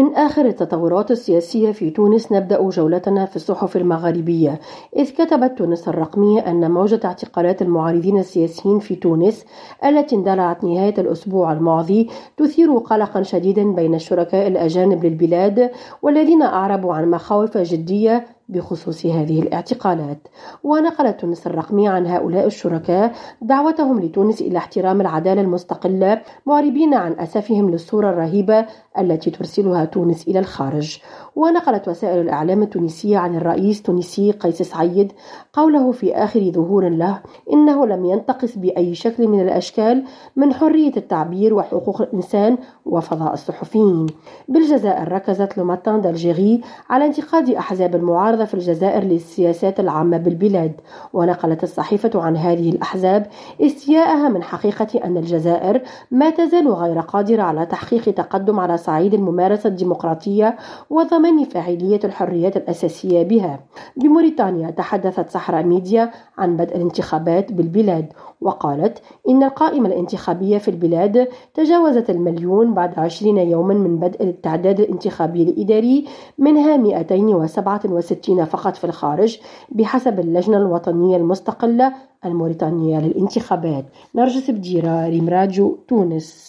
من آخر التطورات السياسية في تونس نبدأ جولتنا في الصحف المغاربية إذ كتبت تونس الرقمية أن موجة اعتقالات المعارضين السياسيين في تونس التي اندلعت نهاية الأسبوع الماضي تثير قلقا شديدا بين الشركاء الأجانب للبلاد والذين أعربوا عن مخاوف جدية بخصوص هذه الاعتقالات. ونقلت تونس الرقمية عن هؤلاء الشركاء دعوتهم لتونس إلى احترام العدالة المستقلة معربين عن أسفهم للصورة الرهيبة التي ترسلها تونس إلى الخارج. ونقلت وسائل الإعلام التونسية عن الرئيس التونسي قيس سعيد قوله في آخر ظهور له إنه لم ينتقص بأي شكل من الأشكال من حرية التعبير وحقوق الإنسان وفضاء الصحفيين. بالجزائر ركزت لوماتان دالجيري على انتقاد أحزاب المعارضة في الجزائر للسياسات العامة بالبلاد. ونقلت الصحيفة عن هذه الأحزاب استياءها من حقيقة أن الجزائر ما تزال غير قادرة على تحقيق تقدم على صعيد الممارسة الديمقراطية وضمان فاعلية الحريات الأساسية بها. بموريتانيا تحدثت صحراء ميديا عن بدء الانتخابات بالبلاد وقالت إن القائمة الانتخابية في البلاد تجاوزت المليون بعد عشرين يوما من بدء التعداد الانتخابي الإداري منها 267 فقط في الخارج بحسب اللجنة الوطنية المستقلة الموريتانية للانتخابات. نرجس بديرة ريم تونس.